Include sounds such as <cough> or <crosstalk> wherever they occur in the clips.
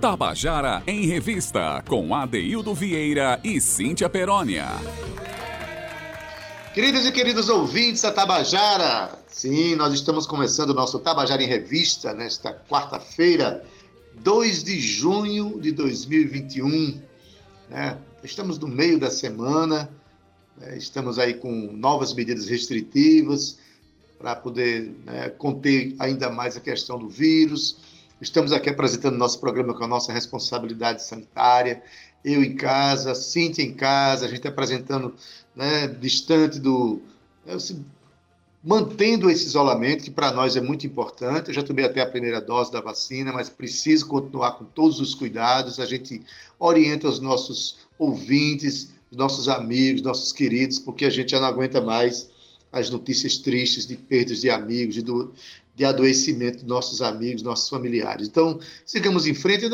Tabajara em Revista, com Adeildo Vieira e Cíntia Perónia. Queridos e queridos ouvintes da Tabajara, sim, nós estamos começando o nosso Tabajara em Revista nesta quarta-feira, 2 de junho de 2021. Né? Estamos no meio da semana, né? estamos aí com novas medidas restritivas para poder né, conter ainda mais a questão do vírus Estamos aqui apresentando nosso programa com a nossa responsabilidade sanitária. Eu em casa, Cintia em casa, a gente apresentando né, distante do. Assim, mantendo esse isolamento, que para nós é muito importante. Eu já tomei até a primeira dose da vacina, mas preciso continuar com todos os cuidados. A gente orienta os nossos ouvintes, os nossos amigos, nossos queridos, porque a gente já não aguenta mais as notícias tristes de perdas de amigos, de, do, de adoecimento de nossos amigos, nossos familiares. Então, sigamos em frente.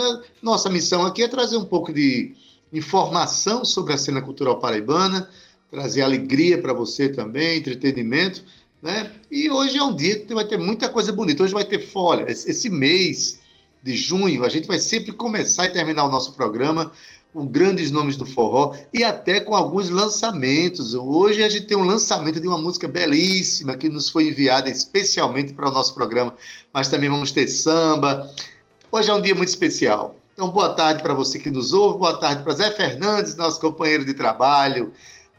Nossa missão aqui é trazer um pouco de informação sobre a cena cultural paraibana, trazer alegria para você também, entretenimento. Né? E hoje é um dia que vai ter muita coisa bonita. Hoje vai ter folha. Esse mês de junho, a gente vai sempre começar e terminar o nosso programa com grandes nomes do forró e até com alguns lançamentos. Hoje a gente tem um lançamento de uma música belíssima que nos foi enviada especialmente para o nosso programa, mas também vamos ter samba. Hoje é um dia muito especial. Então, boa tarde para você que nos ouve, boa tarde para Zé Fernandes, nosso companheiro de trabalho,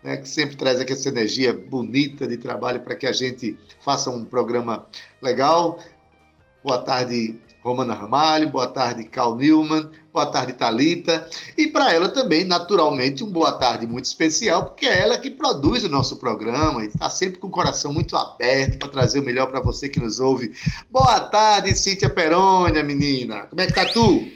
né, que sempre traz aqui essa energia bonita de trabalho para que a gente faça um programa legal. Boa tarde, Romana Ramalho, boa tarde, Carl Newman, boa tarde, Talita. E para ela também, naturalmente, um boa tarde muito especial, porque é ela que produz o nosso programa e está sempre com o coração muito aberto para trazer o melhor para você que nos ouve. Boa tarde, Cíntia Perônia, menina. Como é que tá tu? <laughs>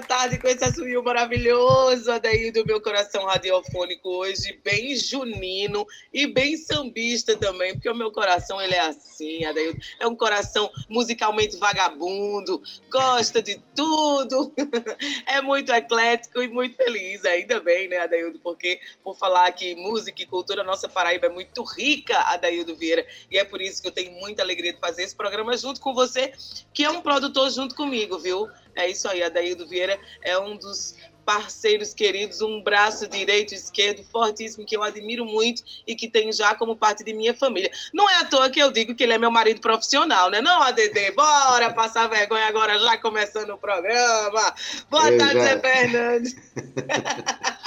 boa tarde com esse assumiu maravilhoso daí do meu coração radiofônico hoje, bem junino e bem sambista também, porque o meu coração ele é assim, Adaildo, é um coração musicalmente vagabundo, gosta de tudo, <laughs> é muito eclético e muito feliz, ainda bem, né, Adaildo, porque por falar que música e cultura, nossa Paraíba é muito rica, Adaildo Vieira, e é por isso que eu tenho muita alegria de fazer esse programa junto com você, que é um produtor junto comigo, viu? É isso aí, Adaildo Vieira é um dos parceiros queridos, um braço direito e esquerdo fortíssimo que eu admiro muito e que tenho já como parte de minha família. Não é à toa que eu digo que ele é meu marido profissional, né? Não, ADD, bora passar vergonha agora já começando o programa. Boa tarde, Zé Fernandes. <laughs>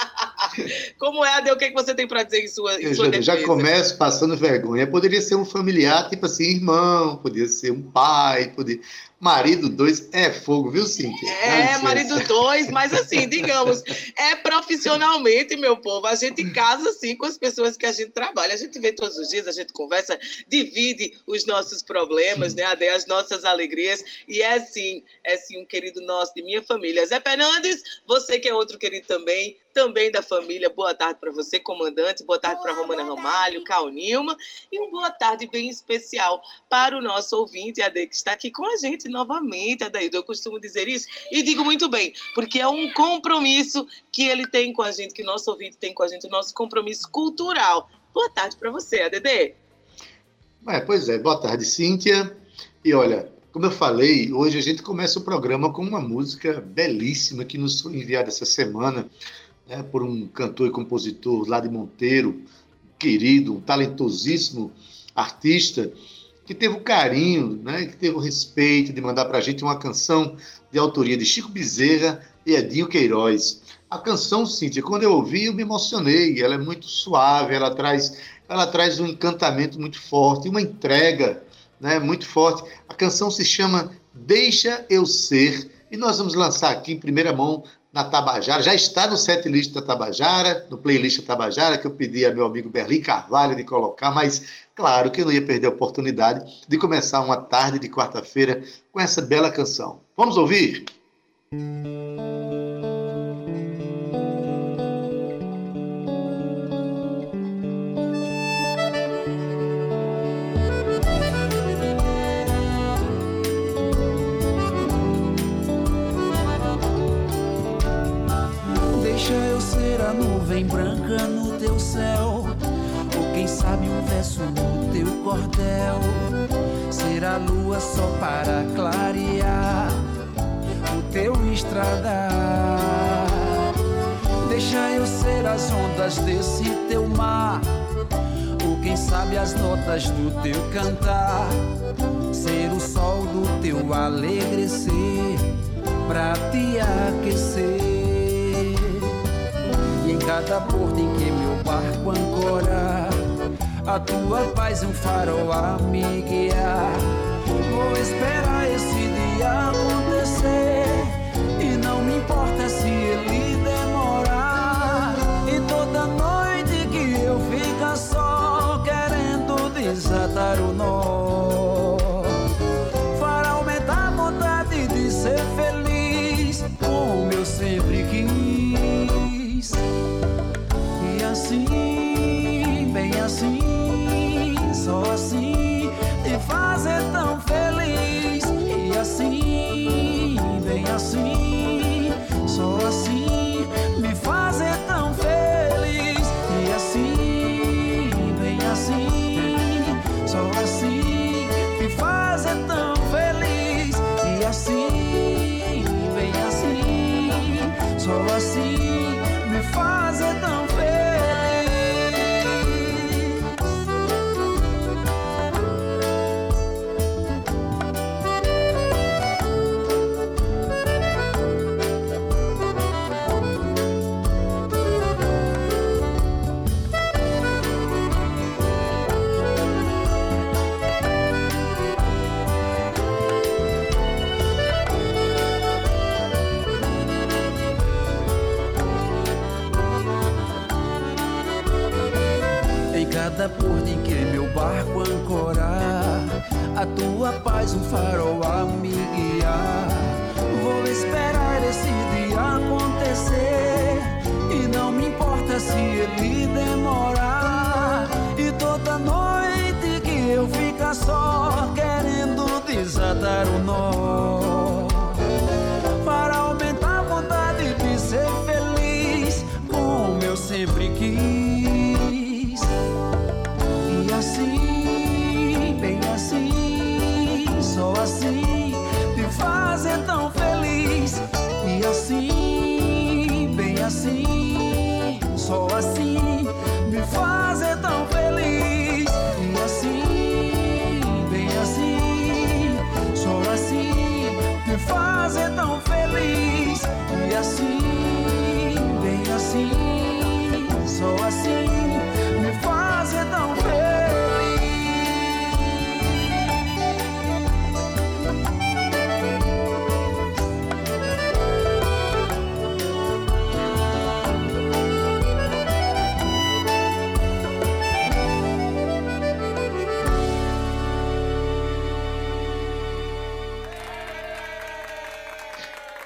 Como é, Ade? O que, é que você tem para dizer em sua, em sua já, já começo passando vergonha. Poderia ser um familiar, tipo assim, irmão, poderia ser um pai, poderia... Marido dois é fogo, viu, Cíntia? É, marido dois, mas assim, <laughs> digamos, é profissionalmente, meu povo. A gente casa assim com as pessoas que a gente trabalha. A gente vê todos os dias, a gente conversa, divide os nossos problemas, né, Ade, as nossas alegrias. E é assim, é sim um querido nosso, de minha família. Zé Fernandes, você que é outro querido também, também da família. Boa tarde para você, comandante. Boa tarde para Romana Ramalho, Cal Nilma. E uma boa tarde bem especial para o nosso ouvinte, Ade, que está aqui com a gente novamente, Adaildo. Eu costumo dizer isso e digo muito bem, porque é um compromisso que ele tem com a gente, que o nosso ouvinte tem com a gente, o nosso compromisso cultural. Boa tarde para você, ADD. É, pois é, boa tarde, Cíntia. E olha, como eu falei, hoje a gente começa o programa com uma música belíssima que nos foi enviada essa semana né, por um cantor e compositor lá de Monteiro, querido, um talentosíssimo artista, que teve o carinho, né, que teve o respeito de mandar para a gente uma canção de autoria de Chico Bezerra e Edinho Queiroz. A canção, Cíntia, quando eu ouvi, eu me emocionei. Ela é muito suave, ela traz, ela traz um encantamento muito forte, uma entrega né, muito forte. A canção se chama Deixa Eu Ser, e nós vamos lançar aqui em primeira mão na Tabajara, já está no set list da Tabajara, no playlist da Tabajara, que eu pedi a meu amigo Berlim Carvalho de colocar, mas claro que eu não ia perder a oportunidade de começar uma tarde de quarta-feira com essa bela canção. Vamos ouvir? Música nuvem branca no teu céu, ou quem sabe um verso no teu cordel. ser a lua só para clarear o teu estradar. Deixa eu ser as ondas desse teu mar, ou quem sabe as notas do teu cantar, ser o sol do teu alegrecer pra te aquecer. Cada porto em que meu barco ancorar, a tua paz um farol a me guiar. Vou esperar esse dia acontecer. E não me importa se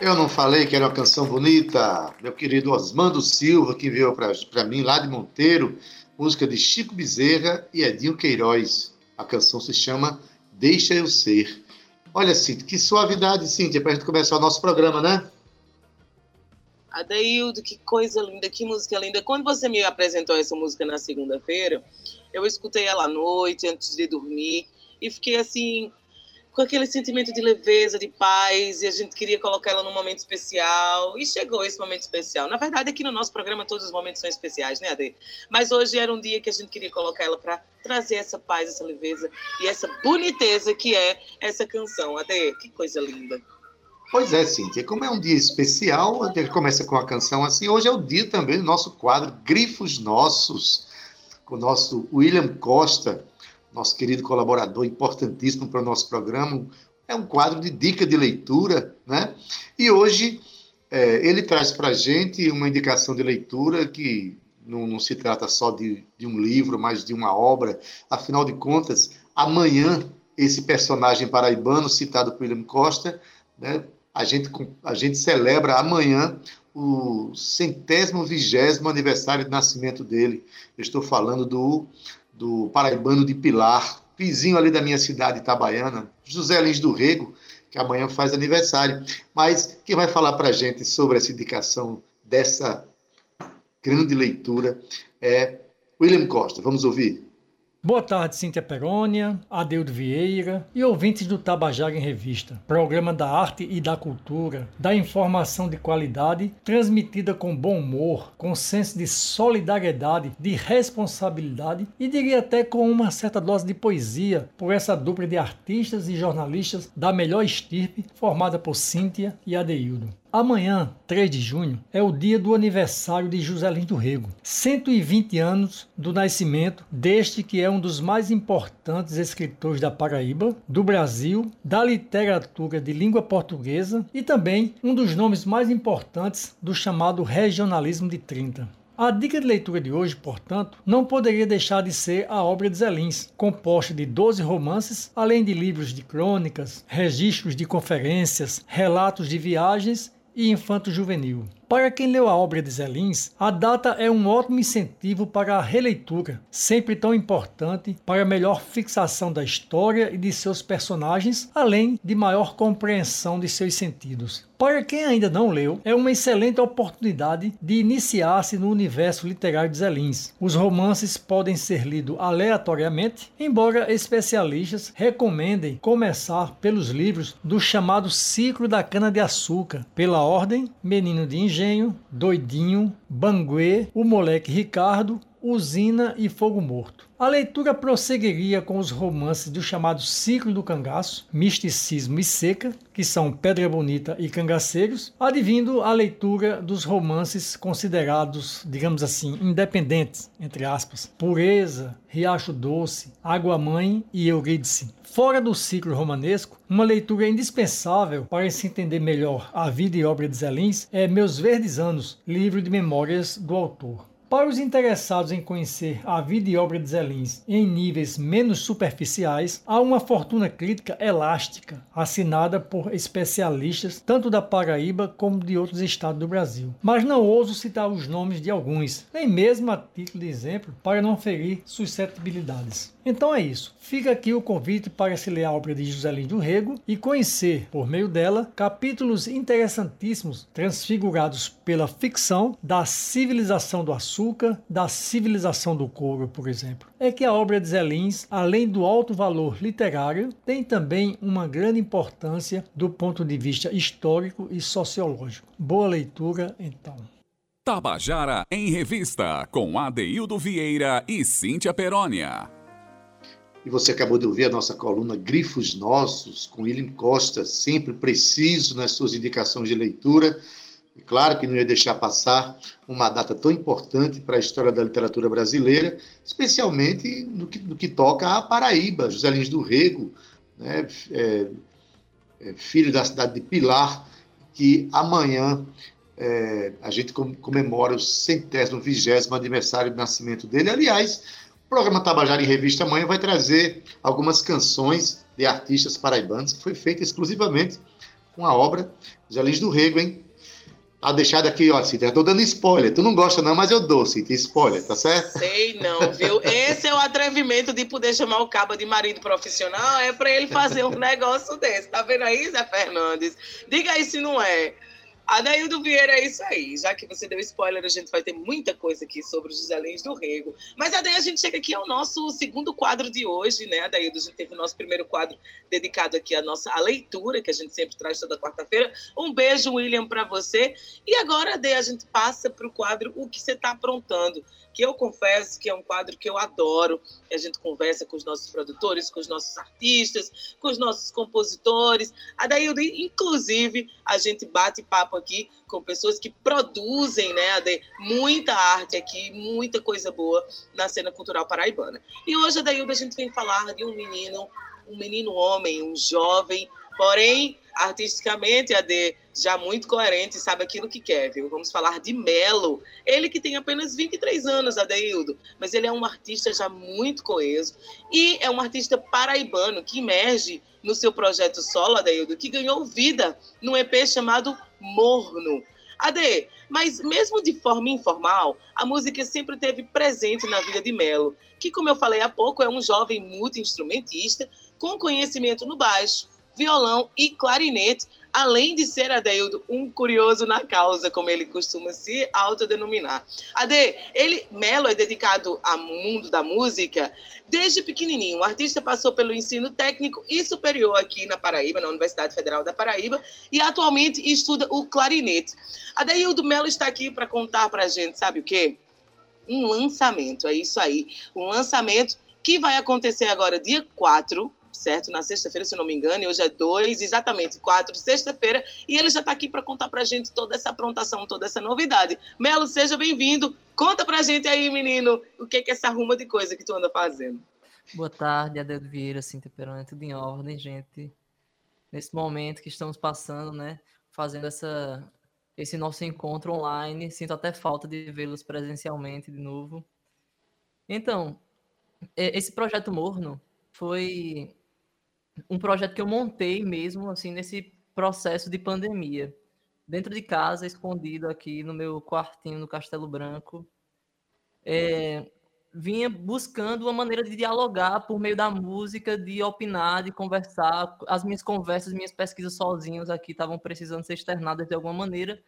Eu não falei que era uma canção bonita. Meu querido Osmando Silva, que enviou para mim lá de Monteiro, música de Chico Bezerra e Edinho Queiroz. A canção se chama Deixa Eu Ser. Olha, Cíntia, que suavidade, Cíntia, para a gente começar o nosso programa, né? Adeildo, que coisa linda, que música linda. Quando você me apresentou essa música na segunda-feira, eu escutei ela à noite, antes de dormir, e fiquei assim, com aquele sentimento de leveza, de paz, e a gente queria colocar ela num momento especial, e chegou esse momento especial. Na verdade, aqui no nosso programa todos os momentos são especiais, né, Ade? Mas hoje era um dia que a gente queria colocar ela para trazer essa paz, essa leveza e essa boniteza que é essa canção. Ade, que coisa linda. Pois é, Cíntia, como é um dia especial, a gente começa com a canção assim. Hoje é o dia também do nosso quadro Grifos Nossos, com o nosso William Costa, nosso querido colaborador, importantíssimo para o nosso programa. É um quadro de dica de leitura, né? E hoje é, ele traz para a gente uma indicação de leitura que não, não se trata só de, de um livro, mas de uma obra. Afinal de contas, amanhã, esse personagem paraibano citado por William Costa, né? A gente, a gente celebra amanhã o centésimo vigésimo aniversário de nascimento dele. Eu estou falando do, do paraibano de Pilar, vizinho ali da minha cidade, Itabaiana, José Lins do Rego, que amanhã faz aniversário. Mas quem vai falar para a gente sobre essa indicação dessa grande leitura é William Costa. Vamos ouvir. Boa tarde, Cíntia Perônia, Adeudo Vieira e ouvintes do Tabajara em Revista, programa da arte e da cultura, da informação de qualidade, transmitida com bom humor, com senso de solidariedade, de responsabilidade e diria até com uma certa dose de poesia por essa dupla de artistas e jornalistas da melhor estirpe formada por Cíntia e Adeildo. Amanhã, 3 de junho, é o dia do aniversário de José Lins do Rego. 120 anos do nascimento deste que é um dos mais importantes escritores da Paraíba, do Brasil, da literatura de língua portuguesa e também um dos nomes mais importantes do chamado regionalismo de 30. A dica de leitura de hoje, portanto, não poderia deixar de ser a obra de Zé Lins, composta de 12 romances, além de livros de crônicas, registros de conferências, relatos de viagens e infanto-juvenil. Para quem leu a obra de Zelins, a data é um ótimo incentivo para a releitura, sempre tão importante para melhor fixação da história e de seus personagens, além de maior compreensão de seus sentidos. Para quem ainda não leu, é uma excelente oportunidade de iniciar-se no universo literário de Zelins. Os romances podem ser lidos aleatoriamente, embora especialistas recomendem começar pelos livros do chamado Ciclo da Cana-de-Açúcar, pela ordem Menino de Engenho, Doidinho, Banguê, O Moleque Ricardo, Usina e Fogo Morto. A leitura prosseguiria com os romances do chamado Ciclo do Cangaço, Misticismo e Seca, que são Pedra Bonita e Cangaceiros, advindo a leitura dos romances considerados, digamos assim, independentes, entre aspas, Pureza, Riacho Doce, Água Mãe e Eurídice. Fora do ciclo romanesco, uma leitura indispensável para se entender melhor a vida e obra de Zelins é Meus Verdes Anos, livro de memórias do autor. Para os interessados em conhecer a vida e obra de Zelins em níveis menos superficiais, há uma fortuna crítica elástica, assinada por especialistas tanto da Paraíba como de outros estados do Brasil. Mas não ouso citar os nomes de alguns, nem mesmo a título de exemplo, para não ferir suscetibilidades. Então é isso. Fica aqui o convite para se ler a obra de José Lins do Rego e conhecer, por meio dela, capítulos interessantíssimos transfigurados pela ficção da civilização do açúcar, da civilização do couro, por exemplo. É que a obra de Zé Lins, além do alto valor literário, tem também uma grande importância do ponto de vista histórico e sociológico. Boa leitura, então. Tabajara em Revista, com Adeildo Vieira e Cíntia Perónia. E você acabou de ouvir a nossa coluna Grifos Nossos, com William Costa, sempre preciso nas suas indicações de leitura. E claro que não ia deixar passar uma data tão importante para a história da literatura brasileira, especialmente no que, no que toca à Paraíba, José Lins do Rego, né, é, é, filho da cidade de Pilar, que amanhã é, a gente comemora o centésimo, vigésimo aniversário do nascimento dele. Aliás, o programa Tabajara em Revista amanhã vai trazer algumas canções de artistas paraibanos que foi feita exclusivamente com a obra de Lins do Rego, hein? Tá deixado aqui, ó, Cíntia, tô dando spoiler. Tu não gosta não, mas eu dou, Cíntia, spoiler, tá certo? Sei não, viu? Esse é o atrevimento de poder chamar o cabo de marido profissional, é para ele fazer um <laughs> negócio desse. Tá vendo aí, Zé Fernandes? Diga aí se não é. Adaildo Vieira, é isso aí. Já que você deu spoiler, a gente vai ter muita coisa aqui sobre os José Lins do Rego. Mas, daí a gente chega aqui ao nosso segundo quadro de hoje, né, Adaildo? A gente teve o nosso primeiro quadro dedicado aqui à nossa à leitura, que a gente sempre traz toda quarta-feira. Um beijo, William, para você. E agora, Ade, a gente passa para o quadro O que você está aprontando que eu confesso que é um quadro que eu adoro. A gente conversa com os nossos produtores, com os nossos artistas, com os nossos compositores. A daí, inclusive, a gente bate papo aqui com pessoas que produzem, né, Ade, muita arte aqui, muita coisa boa na cena cultural paraibana. E hoje, Adaildo, a gente vem falar de um menino, um menino homem, um jovem, porém, artisticamente, Ade, já muito coerente, sabe aquilo que quer, viu? Vamos falar de Melo. Ele que tem apenas 23 anos, Adeildo, mas ele é um artista já muito coeso e é um artista paraibano que emerge no seu projeto solo, Adeildo, que ganhou vida num EP chamado Morno. Ade, mas mesmo de forma informal, a música sempre teve presente na vida de Melo, que, como eu falei há pouco, é um jovem multi-instrumentista com conhecimento no baixo, violão e clarinete, além de ser, Adeildo, um curioso na causa, como ele costuma se autodenominar. Ade, ele, Melo é dedicado ao mundo da música desde pequenininho. O artista passou pelo ensino técnico e superior aqui na Paraíba, na Universidade Federal da Paraíba, e atualmente estuda o clarinete. Adeildo Melo está aqui para contar para a gente, sabe o quê? Um lançamento, é isso aí. Um lançamento que vai acontecer agora, dia 4, certo? Na sexta-feira, se não me engano, e hoje é 2, exatamente, 4, sexta-feira, e ele já está aqui para contar para a gente toda essa aprontação, toda essa novidade. Melo, seja bem-vindo. Conta para a gente aí, menino, o que é essa ruma de coisa que tu anda fazendo. Boa tarde, Adelio Vieira, Cintia Peroni, tudo em ordem, gente. Nesse momento que estamos passando, né, fazendo essa, esse nosso encontro online, sinto até falta de vê-los presencialmente de novo. Então, esse projeto Morno foi um projeto que eu montei mesmo, assim, nesse processo de pandemia. Dentro de casa, escondido aqui no meu quartinho no Castelo Branco. É, vinha buscando uma maneira de dialogar por meio da música, de opinar, de conversar. As minhas conversas, minhas pesquisas sozinhos aqui estavam precisando ser externadas de alguma maneira.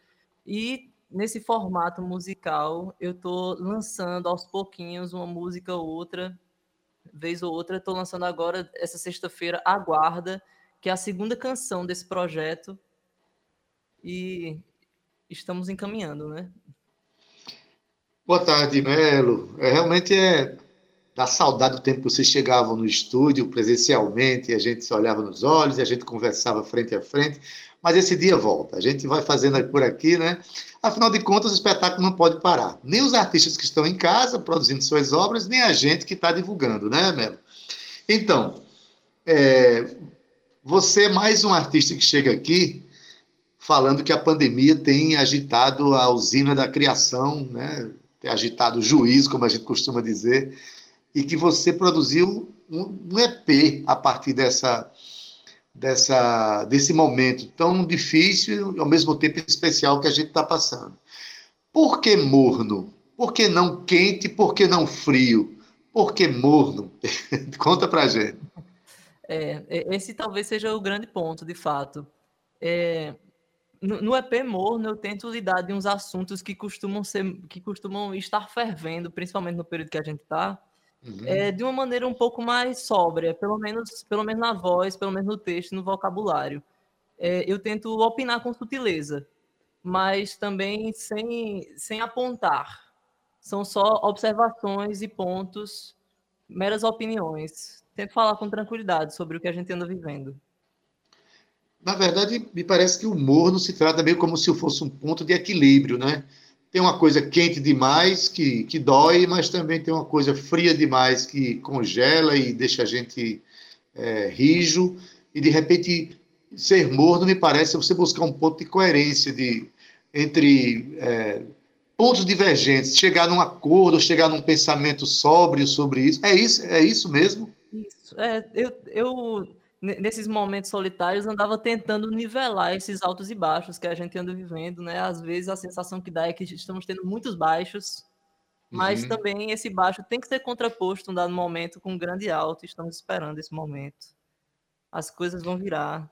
E nesse formato musical, eu estou lançando aos pouquinhos uma música ou outra vez ou outra. Estou lançando agora, essa sexta-feira, Aguarda, que é a segunda canção desse projeto. E estamos encaminhando, né? Boa tarde, Melo. É, realmente é da saudade do tempo que vocês chegavam no estúdio presencialmente, e a gente se olhava nos olhos, e a gente conversava frente a frente, mas esse dia volta. A gente vai fazendo por aqui, né? Afinal de contas, o espetáculo não pode parar. Nem os artistas que estão em casa produzindo suas obras, nem a gente que está divulgando, né, Melo? Então, é, você é mais um artista que chega aqui falando que a pandemia tem agitado a usina da criação, né? tem agitado o juízo, como a gente costuma dizer, e que você produziu um, um EP a partir dessa, dessa, desse momento tão difícil e ao mesmo tempo especial que a gente está passando. Por que morno? Por que não quente? Por que não frio? Por que morno? <laughs> Conta pra gente. É, esse talvez seja o grande ponto, de fato. É, no, EP morno eu tento lidar de uns assuntos que costumam ser, que costumam estar fervendo, principalmente no período que a gente está, Uhum. É, de uma maneira um pouco mais sóbria, pelo menos, pelo menos na voz, pelo menos no texto, no vocabulário. É, eu tento opinar com sutileza, mas também sem, sem apontar. São só observações e pontos, meras opiniões. Tento falar com tranquilidade sobre o que a gente anda vivendo. Na verdade, me parece que o humor não se trata meio como se fosse um ponto de equilíbrio, né? Tem uma coisa quente demais que, que dói, mas também tem uma coisa fria demais que congela e deixa a gente é, rijo. E de repente, ser morno me parece você buscar um ponto de coerência de, entre é, pontos divergentes, chegar num acordo, chegar num pensamento sóbrio sobre isso. É isso, é isso mesmo? Isso. É, eu, eu nesses momentos solitários, andava tentando nivelar esses altos e baixos que a gente anda vivendo, né? Às vezes a sensação que dá é que estamos tendo muitos baixos, mas uhum. também esse baixo tem que ser contraposto um dado momento com um grande alto. Estamos esperando esse momento. As coisas vão virar.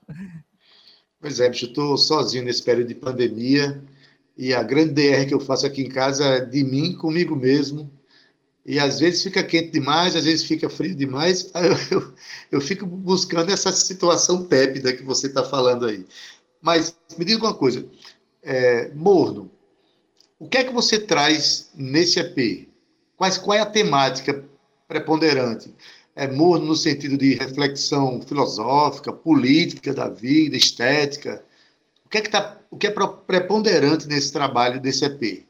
Pois é, bicho, eu estou sozinho nesse período de pandemia e a grande DR que eu faço aqui em casa é de mim, comigo mesmo, e às vezes fica quente demais, às vezes fica frio demais. <laughs> Eu, eu, eu fico buscando essa situação tépida que você está falando aí. Mas me diga uma coisa, é, Morno, o que é que você traz nesse EP? Quais, qual é a temática preponderante? É morno no sentido de reflexão filosófica, política da vida, estética. O que é que, tá, o que é preponderante nesse trabalho desse EP?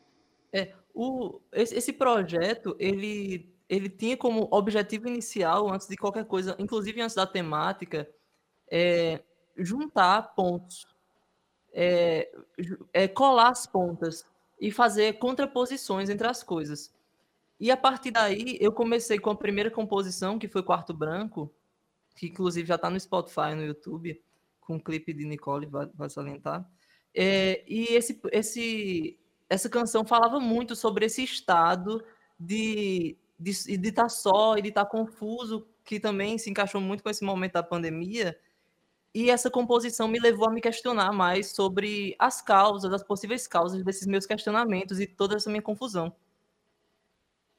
É, o, esse, esse projeto, ele, ele tinha como objetivo inicial, antes de qualquer coisa, inclusive antes da temática, é, juntar pontos, é, é, colar as pontas e fazer contraposições entre as coisas. E a partir daí, eu comecei com a primeira composição, que foi Quarto Branco, que inclusive já está no Spotify, no YouTube, com um clipe de Nicole, vai, vai salientar. É, e esse, esse, essa canção falava muito sobre esse estado de de estar tá só e de estar tá confuso, que também se encaixou muito com esse momento da pandemia. E essa composição me levou a me questionar mais sobre as causas, as possíveis causas desses meus questionamentos e toda essa minha confusão.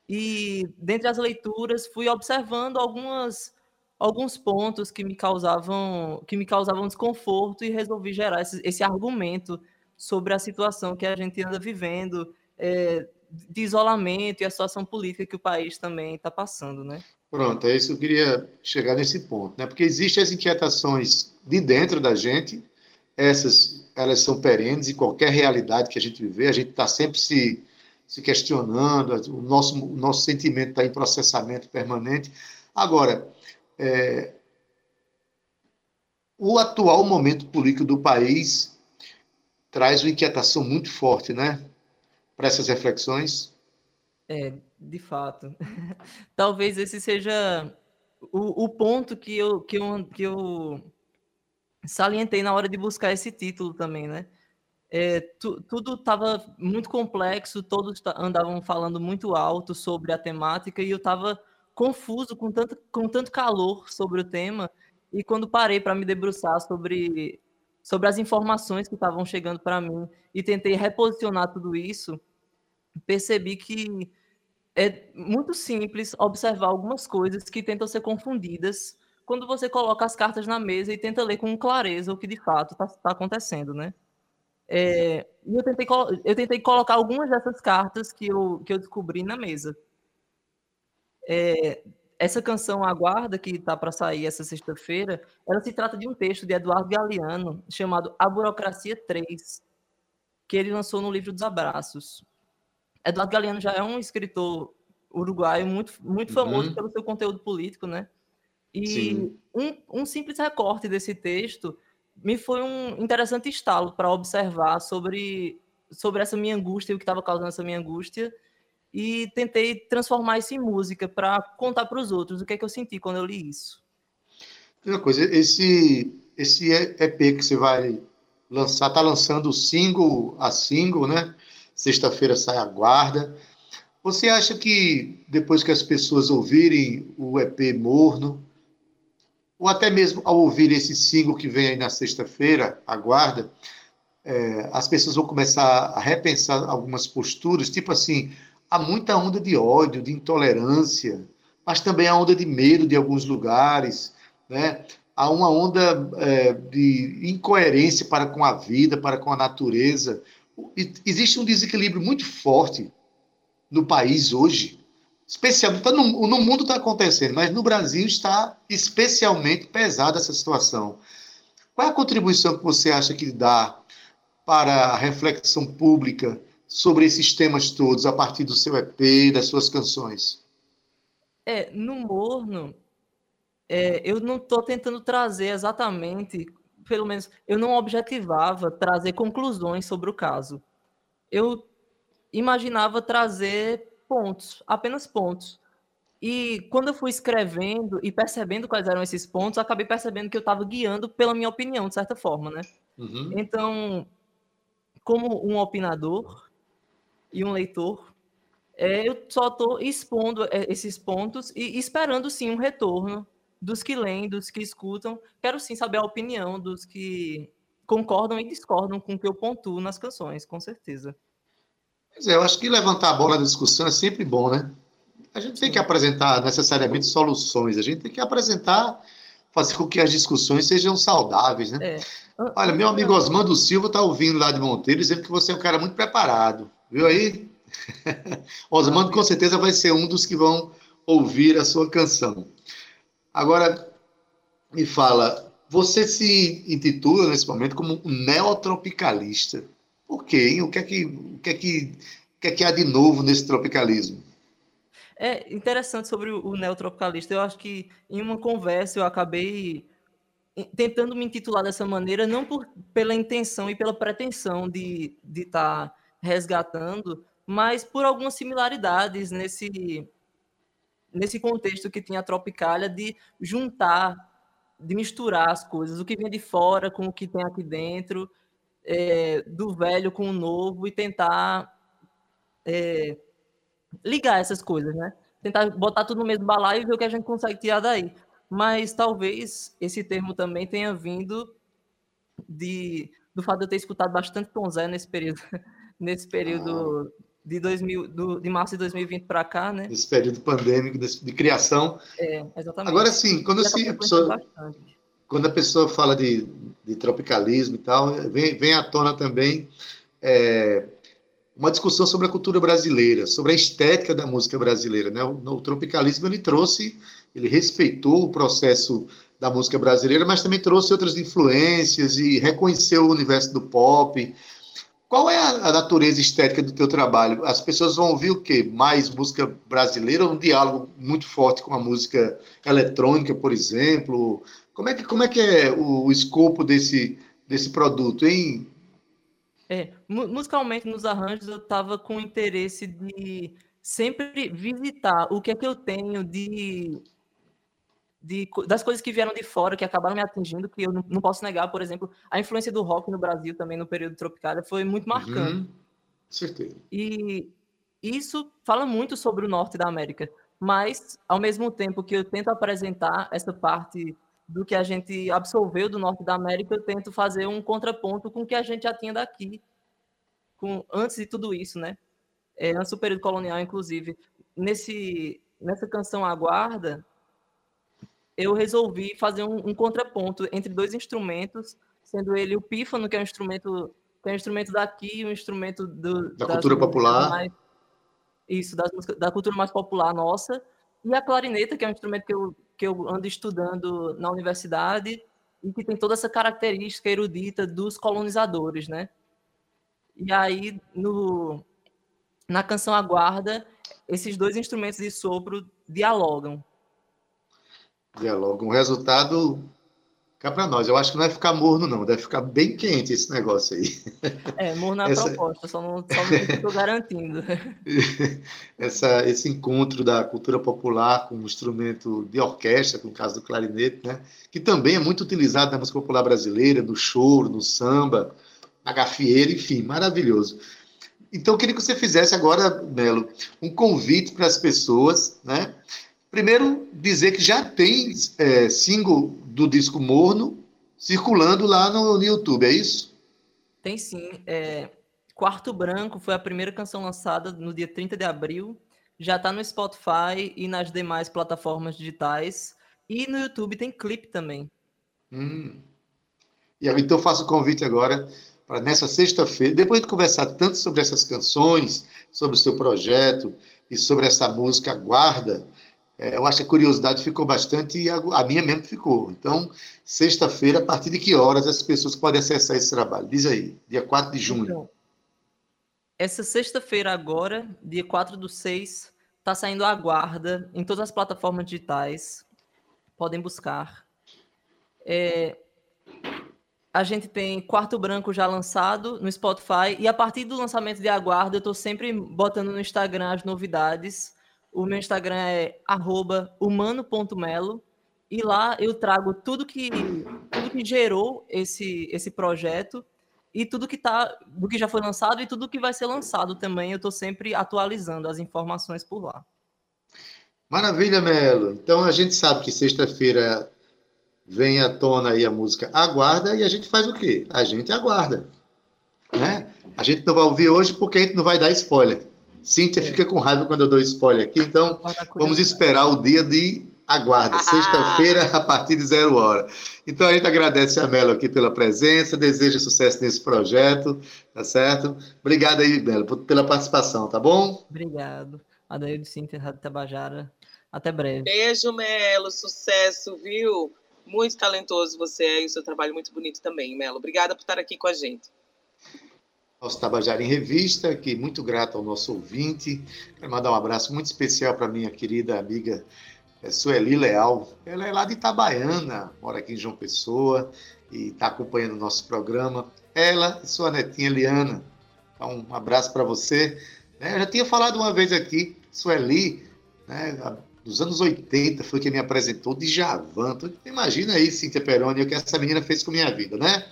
E dentre as leituras fui observando algumas alguns pontos que me causavam que me causavam desconforto e resolvi gerar esse, esse argumento sobre a situação que a gente anda vivendo é, de isolamento e a situação política que o país também está passando, né? Pronto, é isso que eu queria chegar nesse ponto, né? Porque existem as inquietações de dentro da gente, essas elas são perenes e qualquer realidade que a gente viver, a gente está sempre se, se questionando, o nosso, o nosso sentimento está em processamento permanente. Agora, é, o atual momento político do país traz uma inquietação muito forte, né? Para essas reflexões. É, de fato. <laughs> Talvez esse seja o, o ponto que eu, que, eu, que eu salientei na hora de buscar esse título também, né? É, tu, tudo estava muito complexo, todos andavam falando muito alto sobre a temática e eu estava confuso com tanto, com tanto calor sobre o tema. E quando parei para me debruçar sobre, sobre as informações que estavam chegando para mim e tentei reposicionar tudo isso, percebi que é muito simples observar algumas coisas que tentam ser confundidas quando você coloca as cartas na mesa e tenta ler com clareza o que de fato está tá acontecendo, né? É, eu, tentei, eu tentei colocar algumas dessas cartas que eu, que eu descobri na mesa. É, essa canção Aguarda, que está para sair essa sexta-feira, ela se trata de um texto de Eduardo Galeano, chamado A Burocracia 3, que ele lançou no livro dos Abraços. Eduardo Galeano já é um escritor uruguaio muito, muito famoso uhum. pelo seu conteúdo político, né? E um, um, simples recorte desse texto me foi um interessante estalo para observar sobre, sobre essa minha angústia e o que estava causando essa minha angústia e tentei transformar isso em música para contar para os outros o que é que eu senti quando eu li isso. Uma coisa, esse esse EP que você vai lançar, tá lançando single a single, né? Sexta-feira sai a guarda. Você acha que depois que as pessoas ouvirem o EP Morno, ou até mesmo ao ouvir esse single que vem aí na sexta-feira, a guarda, é, as pessoas vão começar a repensar algumas posturas, tipo assim, há muita onda de ódio, de intolerância, mas também há onda de medo de alguns lugares, né? Há uma onda é, de incoerência para com a vida, para com a natureza existe um desequilíbrio muito forte no país hoje, especialmente tá no, no mundo está acontecendo, mas no Brasil está especialmente pesada essa situação. Qual é a contribuição que você acha que dá para a reflexão pública sobre esses temas todos a partir do seu EP, das suas canções? É, no Morno, é, eu não estou tentando trazer exatamente pelo menos, eu não objetivava trazer conclusões sobre o caso. Eu imaginava trazer pontos, apenas pontos. E quando eu fui escrevendo e percebendo quais eram esses pontos, acabei percebendo que eu estava guiando pela minha opinião, de certa forma, né? Uhum. Então, como um opinador e um leitor, é, eu só estou expondo é, esses pontos e esperando, sim, um retorno dos que leem, dos que escutam. Quero sim saber a opinião dos que concordam e discordam com o que eu pontuo nas canções, com certeza. Pois é, eu acho que levantar a bola da discussão é sempre bom, né? A gente tem que apresentar necessariamente soluções, a gente tem que apresentar, fazer com que as discussões sejam saudáveis, né? É. Olha, meu amigo Osmando Silva está ouvindo lá de Monteiro dizendo que você é um cara muito preparado, viu aí? <laughs> Osmando com certeza vai ser um dos que vão ouvir a sua canção. Agora, me fala, você se intitula nesse momento como um neotropicalista. Por quê? Hein? O que é que, o que, é que, o que, é que há de novo nesse tropicalismo? É interessante sobre o neotropicalista. Eu acho que em uma conversa eu acabei tentando me intitular dessa maneira, não por, pela intenção e pela pretensão de estar de tá resgatando, mas por algumas similaridades nesse nesse contexto que tinha a Tropicália de juntar, de misturar as coisas, o que vinha de fora com o que tem aqui dentro, é, do velho com o novo e tentar é, ligar essas coisas, né? Tentar botar tudo no mesmo balaio e ver o que a gente consegue tirar daí. mas talvez esse termo também tenha vindo de, do fato de eu ter escutado bastante Tom Zé nesse período, <laughs> nesse período ah. de, 2000, do, de março de 2020 para cá, né? Nesse período pandêmico de, de criação. É, exatamente. Agora sim, quando, assim, a pessoa, quando a pessoa fala de, de tropicalismo e tal, vem, vem à tona também é, uma discussão sobre a cultura brasileira, sobre a estética da música brasileira. Né? O, o tropicalismo ele trouxe, ele respeitou o processo da música brasileira, mas também trouxe outras influências e reconheceu o universo do pop. Qual é a, natureza estética do teu trabalho? As pessoas vão ouvir o quê? Mais música brasileira um diálogo muito forte com a música eletrônica, por exemplo? Como é que, como é, que é o, o escopo desse, desse produto, hein, é, musicalmente nos arranjos eu tava com interesse de sempre visitar o que é que eu tenho de, de das coisas que vieram de fora, que acabaram me atingindo, que eu não, não posso negar, por exemplo, a influência do rock no Brasil também no período tropical foi muito uhum. marcante. Uhum. Certeza. E isso fala muito sobre o norte da América, mas ao mesmo tempo que eu tento apresentar essa parte do que a gente absorveu do norte da América, eu tento fazer um contraponto com o que a gente já tinha daqui, com antes de tudo isso, né? É, antes do período colonial, inclusive. Nesse, nessa canção Aguarda, eu resolvi fazer um, um, contraponto entre dois instrumentos, sendo ele o pífano, que é um instrumento que é um instrumento daqui, um instrumento do, da cultura popular. Mais, isso, das, da cultura mais popular nossa, e a clarineta, que é um instrumento que eu que eu ando estudando na universidade e que tem toda essa característica erudita dos colonizadores, né? E aí, no, na canção Aguarda, esses dois instrumentos de sopro dialogam. Dialogam. O resultado cá para nós. Eu acho que não vai ficar morno, não. Deve ficar bem quente esse negócio aí. É, morno é a Essa... proposta, só não estou garantindo. <laughs> Essa, esse encontro da cultura popular com o instrumento de orquestra, com o caso do clarinete, né? que também é muito utilizado na música popular brasileira, no choro, no samba, na gafieira, enfim, maravilhoso. Então, eu queria que você fizesse agora, Melo, um convite para as pessoas, né? Primeiro, dizer que já tem é, single do disco Morno circulando lá no, no YouTube, é isso? Tem sim. É, Quarto Branco foi a primeira canção lançada no dia 30 de abril. Já está no Spotify e nas demais plataformas digitais. E no YouTube tem clipe também. Hum. E então faço o convite agora para nessa sexta-feira, depois de conversar tanto sobre essas canções, sobre o seu projeto e sobre essa música Guarda, eu acho que a curiosidade ficou bastante e a, a minha mesmo ficou. Então, sexta-feira, a partir de que horas as pessoas podem acessar esse trabalho? Diz aí, dia 4 de junho. Então, essa sexta-feira agora, dia 4 do 6, está saindo a guarda em todas as plataformas digitais. Podem buscar. É, a gente tem Quarto Branco já lançado no Spotify e a partir do lançamento de Aguarda eu estou sempre botando no Instagram as novidades o meu Instagram é humano.melo e lá eu trago tudo que tudo que gerou esse esse projeto e tudo que tá do que já foi lançado e tudo que vai ser lançado também. Eu estou sempre atualizando as informações por lá. Maravilha, Melo. Então a gente sabe que sexta-feira vem à tona aí a música Aguarda e a gente faz o quê? A gente aguarda. Né? A gente não vai ouvir hoje porque a gente não vai dar spoiler. Cíntia fica com raiva quando eu dou spoiler aqui, então vamos esperar o dia de aguarda, ah. sexta-feira, a partir de zero hora. Então a gente agradece a Melo aqui pela presença, deseja sucesso nesse projeto, tá certo? Obrigado aí, Melo, pela participação, tá bom? Obrigado. Adaildo Cíntia, Rádio Tabajara. Até breve. Beijo, Melo, sucesso, viu? Muito talentoso você é e o seu trabalho muito bonito também, Melo. Obrigada por estar aqui com a gente nosso Tabajara em Revista, que muito grato ao nosso ouvinte. Quero mandar um abraço muito especial para minha querida amiga é, Sueli Leal. Ela é lá de Itabaiana, mora aqui em João Pessoa e está acompanhando o nosso programa. Ela e sua netinha Eliana. Então, um abraço para você. É, eu já tinha falado uma vez aqui, Sueli, né, dos anos 80, foi quem me apresentou de Javan. Imagina aí, Cíntia Peroni, o que essa menina fez com minha vida, né?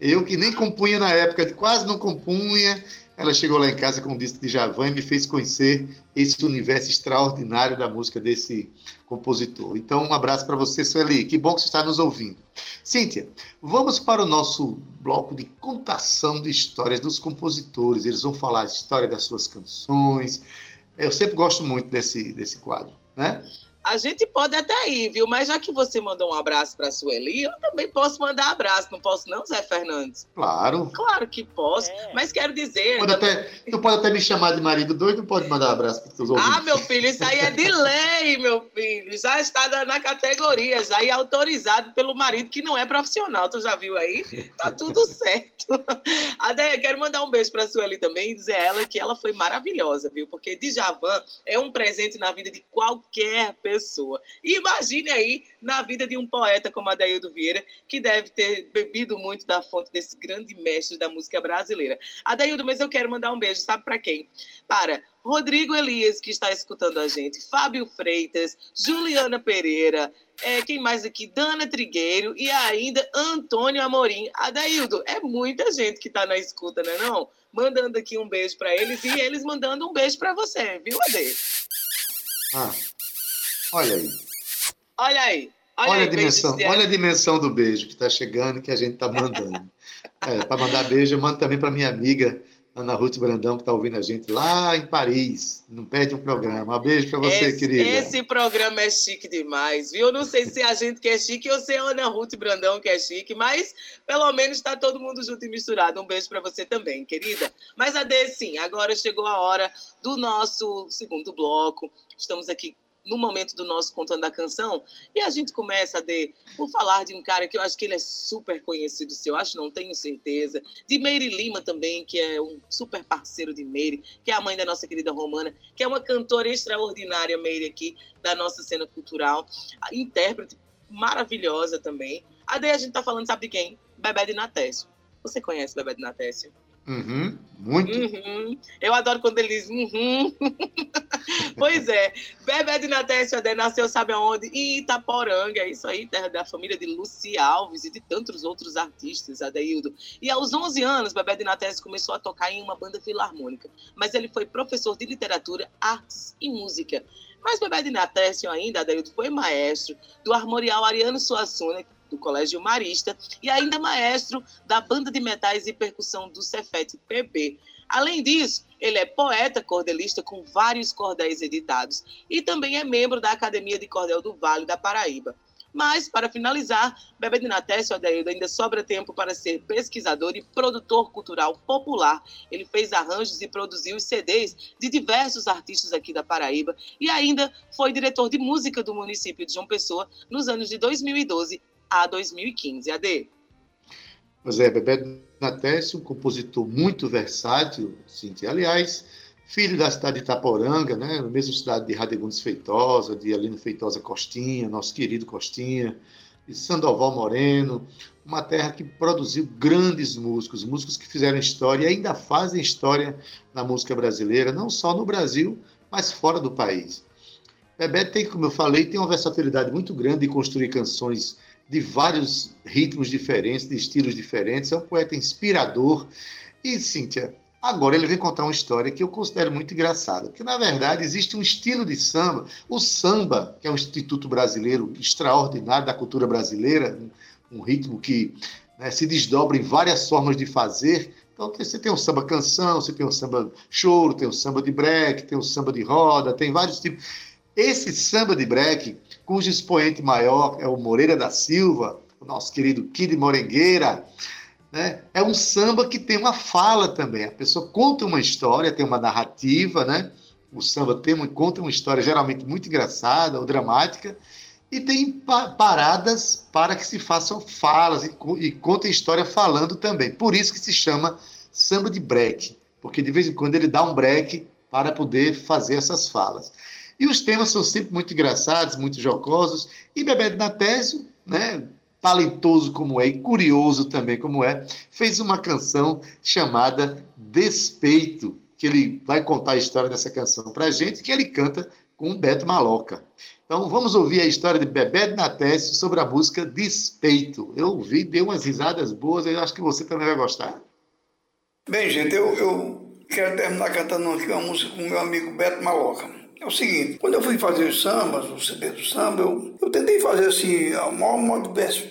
Eu que nem compunha na época, quase não compunha, ela chegou lá em casa com um disco de Javan e me fez conhecer esse universo extraordinário da música desse compositor. Então, um abraço para você, Sueli. Que bom que você está nos ouvindo. Cíntia, vamos para o nosso bloco de contação de histórias dos compositores. Eles vão falar a história das suas canções. Eu sempre gosto muito desse, desse quadro, né? A gente pode até ir, viu? Mas já que você mandou um abraço para a Sueli, eu também posso mandar abraço. Não posso, não, Zé Fernandes? Claro. Claro que posso. É. Mas quero dizer. Pode até, tu pode até me chamar de marido doido, não pode mandar um abraço para os teus ouvintes. Ah, meu filho, isso aí é de lei, meu filho. Já está na categoria, já é autorizado pelo marido que não é profissional. Tu já viu aí? Tá tudo <laughs> certo. Até quero mandar um beijo para a Sueli também e dizer a ela que ela foi maravilhosa, viu? Porque Djavan é um presente na vida de qualquer pessoa pessoa. imagine aí na vida de um poeta como Adaildo Vieira, que deve ter bebido muito da fonte desse grande mestre da música brasileira. Adaildo, mas eu quero mandar um beijo, sabe para quem? Para Rodrigo Elias, que está escutando a gente, Fábio Freitas, Juliana Pereira, é, quem mais aqui? Dana Trigueiro e ainda Antônio Amorim. Adaildo, é muita gente que está na escuta, né não? Mandando aqui um beijo para eles e eles mandando um beijo para você, viu, Ade? Ah, Olha aí. Olha aí. Olha, olha aí, a dimensão, olha a dimensão do beijo que está chegando, que a gente está mandando. é, para mandar beijo, eu mando também para minha amiga Ana Ruth Brandão, que está ouvindo a gente lá em Paris. Não perde um programa. Um beijo para você, esse, querida. Esse programa é chique demais, viu? Eu não sei se é a gente que é chique ou se é a Ana Ruth Brandão que é chique, mas pelo menos está todo mundo junto e misturado. Um beijo para você também, querida. Mas, Ade, sim, agora chegou a hora do nosso segundo bloco. Estamos aqui no momento do nosso Contando a Canção, e a gente começa de, por falar de um cara que eu acho que ele é super conhecido seu, acho não tenho certeza, de Meire Lima também, que é um super parceiro de Meire, que é a mãe da nossa querida Romana, que é uma cantora extraordinária, Meire, aqui da nossa cena cultural, intérprete maravilhosa também. A daí a gente tá falando, sabe de quem? Bebé de. Você conhece Bebé de? Uhum, muito. Uhum. Eu adoro quando ele diz uhum. <laughs> pois é. Bebé de Natécio Adé nasceu, sabe aonde? Em Itaporanga, é isso aí, terra da família de Luci Alves e de tantos outros artistas, Adeildo. E aos 11 anos, Bebé de Natécio começou a tocar em uma banda filarmônica. Mas ele foi professor de literatura, artes e música. Mas Bebé de Natécio ainda, Adeildo, foi maestro do Armorial Ariano Suassuna, do Colégio Marista e ainda maestro da banda de metais e percussão do Cefet PB. Além disso, ele é poeta cordelista com vários cordéis editados e também é membro da Academia de Cordel do Vale da Paraíba. Mas, para finalizar, Bebê de Natécio Adaildo ainda sobra tempo para ser pesquisador e produtor cultural popular. Ele fez arranjos e produziu os CDs de diversos artistas aqui da Paraíba e ainda foi diretor de música do município de João Pessoa nos anos de 2012 a 2015. AD. Pois é, Bebeto Natécio, um compositor muito versátil, Cintia. Aliás, filho da cidade de Itaporanga, né? na cidade de Radegundes Feitosa, de Alino Feitosa Costinha, nosso querido Costinha, de Sandoval Moreno, uma terra que produziu grandes músicos, músicos que fizeram história e ainda fazem história na música brasileira, não só no Brasil, mas fora do país. Bebeto tem, como eu falei, tem uma versatilidade muito grande de construir canções de vários ritmos diferentes, de estilos diferentes. É um poeta inspirador. E, Cíntia, agora ele vem contar uma história que eu considero muito engraçada. Porque, na verdade, existe um estilo de samba. O samba, que é um instituto brasileiro extraordinário da cultura brasileira, um ritmo que né, se desdobra em várias formas de fazer. Então, você tem um samba canção, você tem um samba choro, tem um samba de break, tem um samba de roda, tem vários tipos. Esse samba de break, cujo expoente maior é o Moreira da Silva, o nosso querido Kid Morengueira, né? é um samba que tem uma fala também. A pessoa conta uma história, tem uma narrativa, né? O samba tem, conta uma história geralmente muito engraçada ou dramática, e tem paradas para que se façam falas e, e contem história falando também. Por isso que se chama samba de break, porque de vez em quando ele dá um break para poder fazer essas falas. E os temas são sempre muito engraçados, muito jocosos. E Bebé de Natésio, né, talentoso como é e curioso também como é, fez uma canção chamada Despeito, que ele vai contar a história dessa canção para a gente, que ele canta com o Beto Maloca. Então vamos ouvir a história de Bebé de Natésio sobre a música Despeito. Eu ouvi, dei umas risadas boas, eu acho que você também vai gostar. Bem, gente, eu, eu Quero terminar cantando aqui uma música com meu amigo Beto Maloca. É o seguinte, quando eu fui fazer os sambas, o CD do samba, eu, eu tentei fazer assim, a maior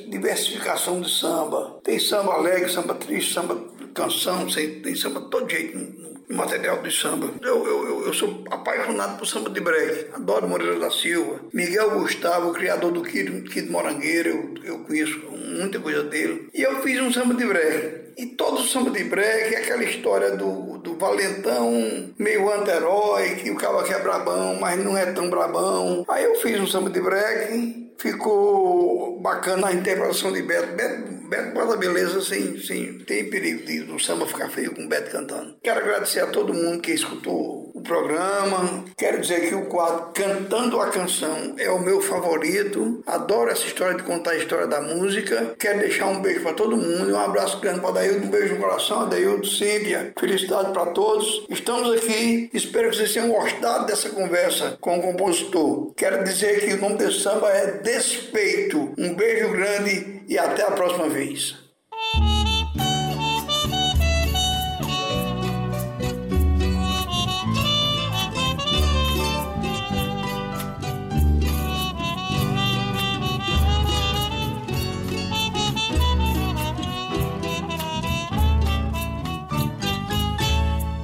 diversificação de samba. Tem samba alegre, samba triste, samba canção, tem samba todo jeito material de samba. Eu, eu, eu sou apaixonado por samba de break. Adoro Moreira da Silva. Miguel Gustavo, criador do Kid, Kid Morangueiro, eu, eu conheço muita coisa dele. E eu fiz um samba de break. E todo samba de break é aquela história do, do valentão meio anti-herói, que o cara é brabão, mas não é tão brabão. Aí eu fiz um samba de break, ficou bacana a interpretação de Beto. Beto, Beto bota beleza sem, sem tem perigo de o samba ficar feio com o Beto cantando. Quero agradecer a todo mundo que escutou o programa. Quero dizer que o quadro Cantando a Canção é o meu favorito. Adoro essa história de contar a história da música. Quero deixar um beijo para todo mundo um abraço grande para Adaildo. Um beijo no coração, Adaildo, Cíntia. Felicidade para todos. Estamos aqui. Espero que vocês tenham gostado dessa conversa com o compositor. Quero dizer que o nome desse samba é Despeito. Um beijo grande e até a próxima vez.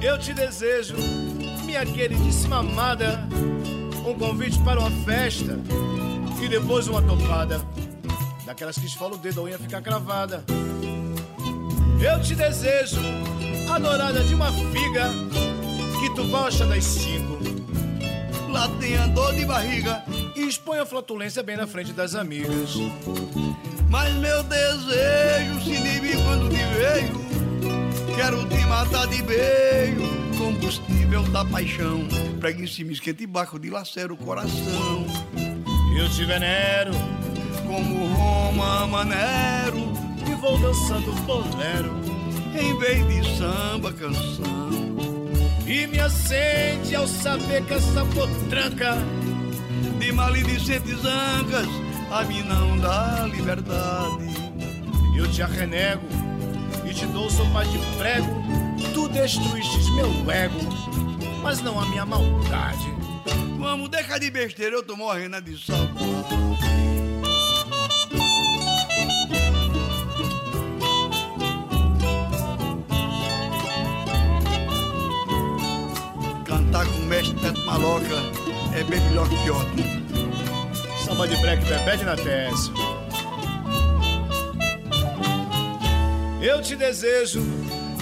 Eu te desejo, minha queridíssima amada, um convite para uma festa e depois uma topada. Daquelas que esfola o dedo, a unha fica cravada. Eu te desejo, adorada de uma figa, que tu baixa das cinco. Lá tem a dor de barriga e expõe a flatulência bem na frente das amigas. Mas meu desejo se inibe quando te vejo Quero te matar de beijo, combustível da paixão. Prega em cima, esquenta e baco, dilacera o coração. Eu te venero, como Roma Manero, e vou dançando bolero, em vez de samba canção. E me acende ao saber que essa potranca de maledicentes ancas a mim não dá liberdade. Eu te arrenego e te dou sopa de prego. Tu destruíste meu ego, mas não a minha maldade. Vamos, deixar de besteira, eu tô morrendo de saudade. O Maloca é bem melhor que ótimo. Samba de break, bebê na testa. Eu te desejo,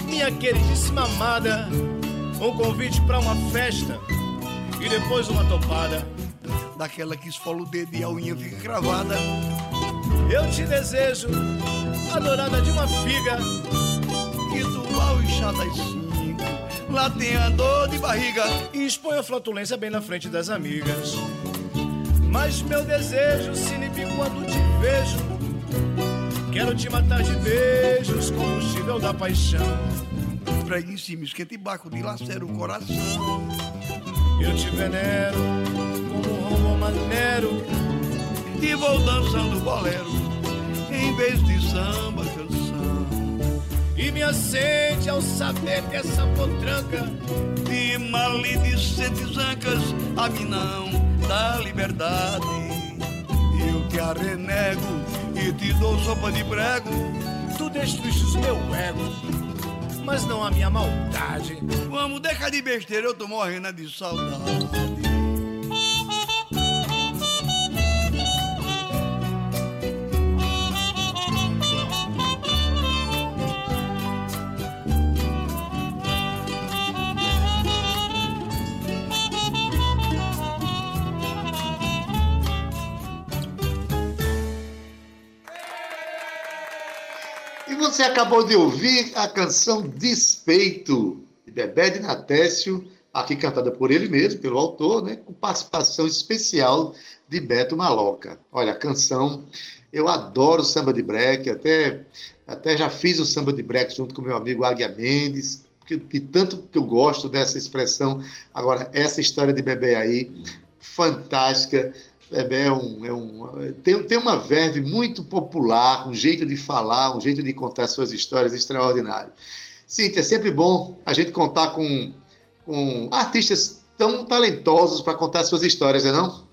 minha queridíssima amada, um convite para uma festa e depois uma topada. Daquela que esfola o dedo e a unha fica cravada. Eu te desejo, adorada de uma figa, que tu ao inchar das cinco, lá tem a dor de barriga e expõe a flatulência bem na frente das amigas. Mas meu desejo se inibe quando te vejo Quero te matar de beijos, combustível da paixão. Fregue em cima, esquenta e baco, dilacera o coração. Eu te venero como um maneiro e vou dançando bolero em vez de samba. E me acende ao saber que essa potranca de maledicentes ancas a mim não dá liberdade. Eu te arrenego e te dou sopa de prego. Tu destruíste meu ego, mas não a minha maldade. Vamos, deixar de besteira, eu tô morrendo de saudade. Você acabou de ouvir a canção Despeito, de Bebé de Natécio, aqui cantada por ele mesmo, pelo autor, né, com participação especial de Beto Maloca. Olha, a canção, eu adoro samba de break, até, até já fiz o samba de break junto com meu amigo Águia Mendes, que, que tanto que eu gosto dessa expressão. Agora, essa história de Bebé aí, fantástica é, é um, é um, tem, tem uma verve muito popular, um jeito de falar, um jeito de contar suas histórias extraordinário. Cíntia, é sempre bom a gente contar com, com artistas tão talentosos para contar suas histórias, não é não?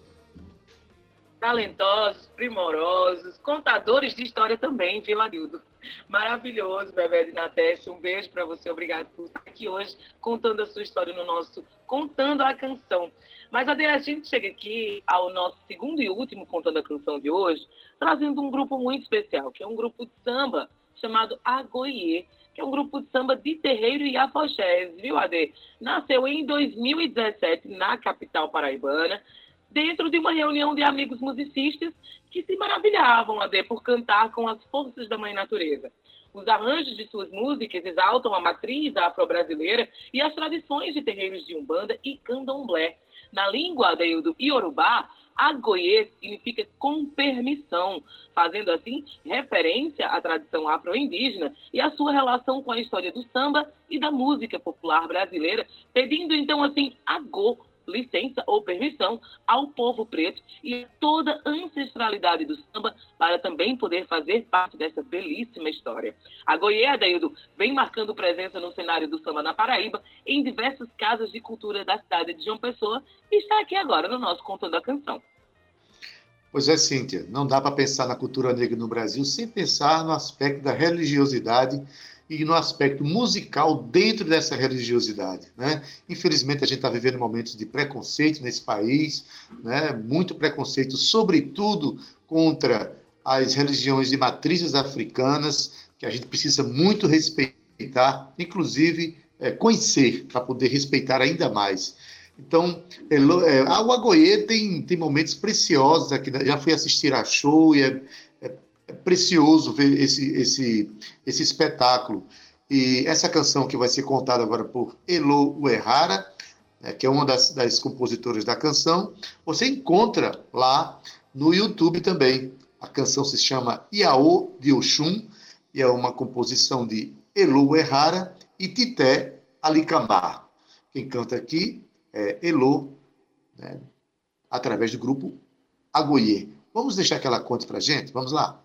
Talentosos, primorosos, contadores de história também, viu, Arildo? Maravilhoso, Bebé de Nateste. Um beijo para você, obrigado por estar aqui hoje contando a sua história no nosso Contando a Canção. Mas, Adê, a gente chega aqui ao nosso segundo e último Contando a Canção de hoje, trazendo um grupo muito especial, que é um grupo de samba chamado Agoiê, que é um grupo de samba de terreiro e afoxés, viu, Ade? Nasceu em 2017 na capital paraibana, dentro de uma reunião de amigos musicistas que se maravilhavam, Ade, por cantar com as forças da mãe natureza. Os arranjos de suas músicas exaltam a matriz afro-brasileira e as tradições de terreiros de Umbanda e Candomblé. Na língua do Iorubá, Agoie significa com permissão, fazendo assim referência à tradição afro-indígena e à sua relação com a história do samba e da música popular brasileira, pedindo então assim agô, licença ou permissão ao povo preto e toda a ancestralidade do samba para também poder fazer parte dessa belíssima história. A Goiê Adeildo vem marcando presença no cenário do samba na Paraíba em diversas casas de cultura da cidade de João Pessoa e está aqui agora no nosso Contando a Canção. Pois é, Cíntia, não dá para pensar na cultura negra no Brasil sem pensar no aspecto da religiosidade e no aspecto musical dentro dessa religiosidade. Né? Infelizmente, a gente está vivendo momentos de preconceito nesse país, né? muito preconceito, sobretudo contra as religiões de matrizes africanas, que a gente precisa muito respeitar, inclusive é, conhecer, para poder respeitar ainda mais. Então, é, é, a tem, tem momentos preciosos aqui. Né? Já fui assistir a show e é, é precioso ver esse, esse, esse espetáculo. E essa canção que vai ser contada agora por Elo Uehara, né, que é uma das, das compositoras da canção, você encontra lá no YouTube também. A canção se chama Iaô de Oxum, e é uma composição de Elo Uehara e Tité Alicamar. Quem canta aqui é Elo, né, através do grupo Agoiê. Vamos deixar que ela conte para gente? Vamos lá?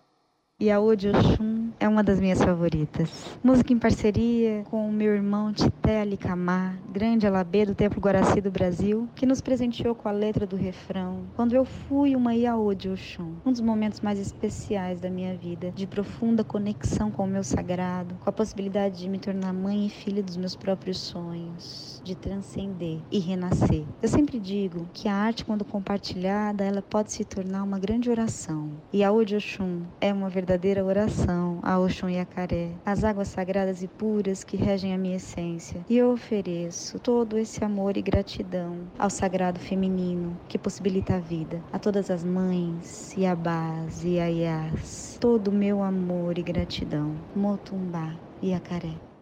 Yaô de Oxum é uma das minhas favoritas. Música em parceria com o meu irmão Tité Alicamar, grande alabê do Templo Guaraci do Brasil, que nos presenteou com a letra do refrão Quando eu fui uma Yaô de Oxum. Um dos momentos mais especiais da minha vida, de profunda conexão com o meu sagrado, com a possibilidade de me tornar mãe e filha dos meus próprios sonhos de transcender e renascer. Eu sempre digo que a arte, quando compartilhada, ela pode se tornar uma grande oração. E a Ode Oxum é uma verdadeira oração a Oxum e a Caré, as águas sagradas e puras que regem a minha essência. E eu ofereço todo esse amor e gratidão ao sagrado feminino que possibilita a vida, a todas as mães, Iabás e Aiás, todo o meu amor e gratidão. Motumbá e Acaré.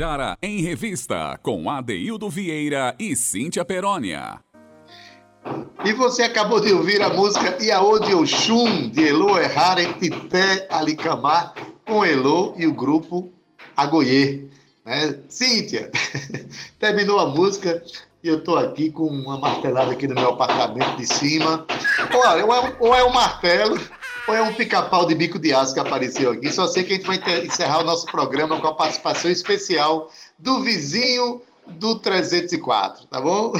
Tabajara em Revista, com Adeildo Vieira e Cíntia Perónia. E você acabou de ouvir a música Iaô de Oxum, de Elo Errare Tité Alicamar, com Elo e o grupo Agoiê. Né? Cíntia, <laughs> terminou a música e eu estou aqui com uma martelada aqui no meu apartamento de cima. Ou é ou é um martelo, ou é um pica-pau de bico de aço que apareceu aqui. Só sei que a gente vai encerrar o nosso programa com a participação especial do vizinho do 304, tá bom?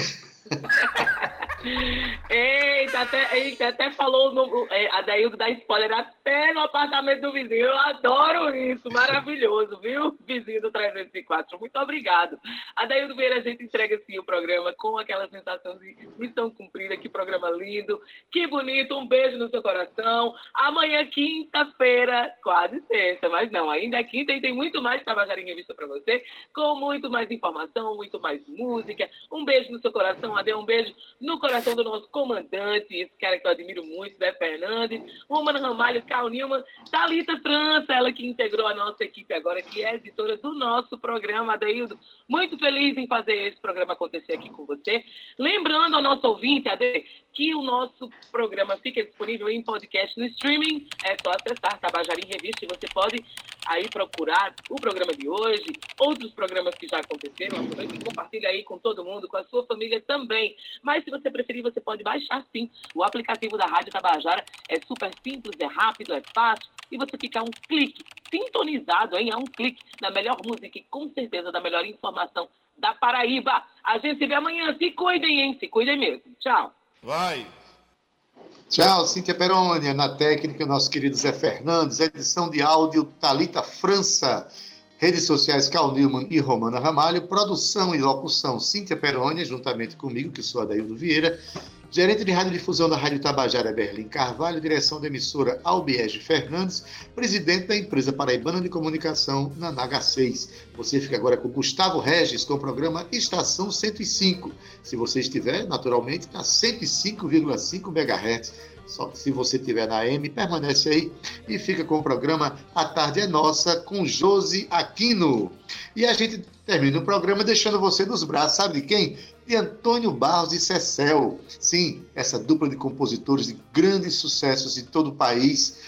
<laughs> Eita, até, eita, até falou no, é, da spoiler até no apartamento do vizinho. Eu adoro isso, maravilhoso, viu? Vizinho do 304. Muito obrigado. A Daildo Vieira, a gente entrega assim o programa com aquela sensação de missão cumprida. Que programa lindo, que bonito. Um beijo no seu coração. Amanhã, quinta-feira, quase sexta, mas não, ainda é quinta e tem muito mais Tabajara em Revista para você, com muito mais informação, muito mais música. Um beijo no seu coração, Ade, um beijo no coração do nosso comandante, esse cara que eu admiro muito, Zé Fernandes, Romana Ramalho, Carl Nilman, Thalita França, ela que integrou a nossa equipe agora, que é editora do nosso programa, Adeildo. Muito feliz em fazer esse programa acontecer aqui com você. Lembrando ao nosso ouvinte, Ade, que o nosso programa fica disponível em podcast no streaming. É só acessar Tabajara em Revista e você pode aí procurar o programa de hoje, outros programas que já aconteceram, e compartilha aí com todo mundo, com a sua família também. Mas se você preferir, você pode baixar sim o aplicativo da Rádio Tabajara. É super simples, é rápido, é fácil e você fica um clique, sintonizado, hein? A um clique da melhor música e com certeza da melhor informação da Paraíba. A gente se vê amanhã. Se cuidem, hein? Se cuidem mesmo. Tchau. Vai. Tchau, Cíntia Perônia, na técnica, nosso querido Zé Fernandes, edição de áudio Talita França, redes sociais Cal Newman e Romana Ramalho, produção e locução Cíntia Perônia, juntamente comigo, que sou Adaildo Vieira, gerente de radiodifusão da Rádio Tabajara Berlim Carvalho, direção da emissora Albiege Fernandes, presidente da empresa paraibana de comunicação Nanaga 6. Você fica agora com Gustavo Regis com o programa Estação 105. Se você estiver, naturalmente, na 105,5 MHz. Só que se você estiver na M, permanece aí e fica com o programa A Tarde é Nossa com Josi Aquino. E a gente termina o programa deixando você nos braços, sabe de quem? De Antônio Barros e Cecel. Sim, essa dupla de compositores de grandes sucessos em todo o país.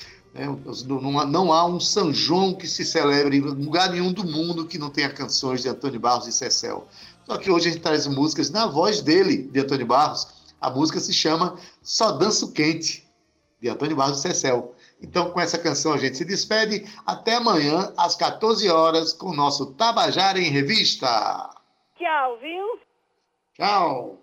Não, há- não há um São João que se celebre em lugar nenhum do mundo que não tenha canções de Antônio Barros e Cecel. Só que hoje a gente traz músicas na voz dele, de Antônio Barros. A música se chama Só Danço Quente, de Antônio Barros Cecel. Então, com essa canção, a gente se despede. Até amanhã, às 14 horas, com o nosso Tabajara em Revista. Tchau, viu? Tchau!